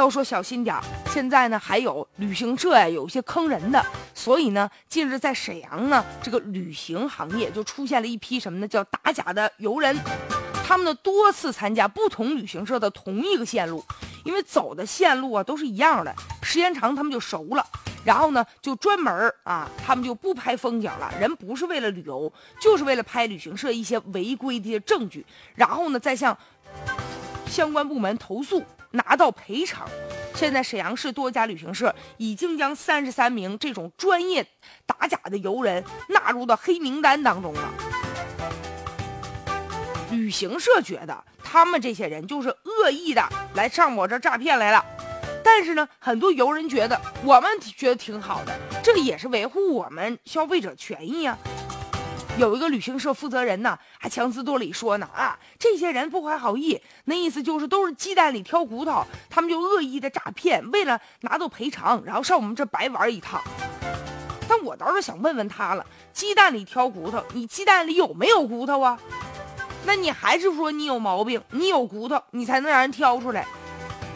要说小心点儿，现在呢还有旅行社呀，有一些坑人的，所以呢，近日在沈阳呢，这个旅行行业就出现了一批什么呢？叫打假的游人，他们呢多次参加不同旅行社的同一个线路，因为走的线路啊都是一样的，时间长他们就熟了，然后呢就专门啊，他们就不拍风景了，人不是为了旅游，就是为了拍旅行社一些违规的一些证据，然后呢再向相关部门投诉。拿到赔偿，现在沈阳市多家旅行社已经将三十三名这种专业打假的游人纳入到黑名单当中了。旅行社觉得他们这些人就是恶意的来上我这诈骗来了，但是呢，很多游人觉得我们觉得挺好的，这也是维护我们消费者权益啊。有一个旅行社负责人呢，还强词夺理说呢啊，这些人不怀好意，那意思就是都是鸡蛋里挑骨头，他们就恶意的诈骗，为了拿到赔偿，然后上我们这白玩一趟。但我倒是想问问他了，鸡蛋里挑骨头，你鸡蛋里有没有骨头啊？那你还是说你有毛病，你有骨头，你才能让人挑出来。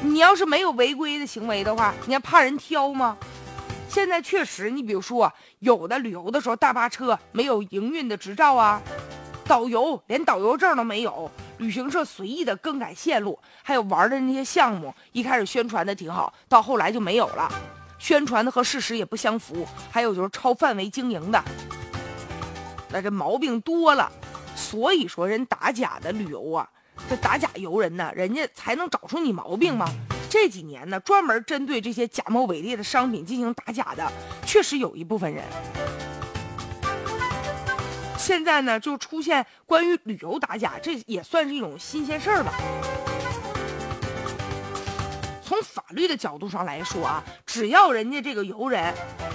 你要是没有违规的行为的话，你还怕人挑吗？现在确实，你比如说，有的旅游的时候，大巴车没有营运的执照啊，导游连导游证都没有，旅行社随意的更改线路，还有玩的那些项目，一开始宣传的挺好，到后来就没有了，宣传的和事实也不相符，还有就是超范围经营的，那这毛病多了，所以说人打假的旅游啊，这打假游人呢，人家才能找出你毛病吗？这几年呢，专门针对这些假冒伪劣的商品进行打假的，确实有一部分人。现在呢，就出现关于旅游打假，这也算是一种新鲜事儿吧。从法律的角度上来说啊，只要人家这个游人，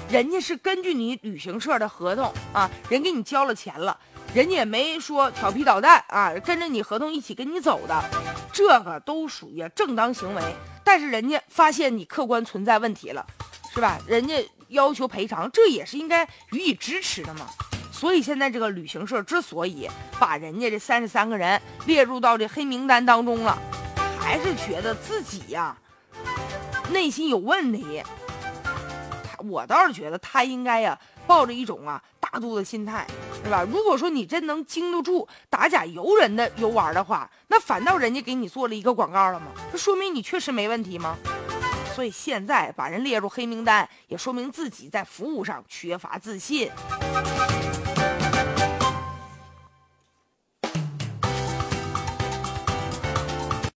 人家是根据你旅行社的合同啊，人给你交了钱了，人家也没说调皮捣蛋啊，跟着你合同一起跟你走的，这个都属于正当行为。但是人家发现你客观存在问题了，是吧？人家要求赔偿，这也是应该予以支持的嘛。所以现在这个旅行社之所以把人家这三十三个人列入到这黑名单当中了，还是觉得自己呀内心有问题。我倒是觉得他应该呀抱着一种啊大度的心态。是吧？如果说你真能经得住打假游人的游玩的话，那反倒人家给你做了一个广告了吗？这说明你确实没问题吗？所以现在把人列入黑名单，也说明自己在服务上缺乏自信。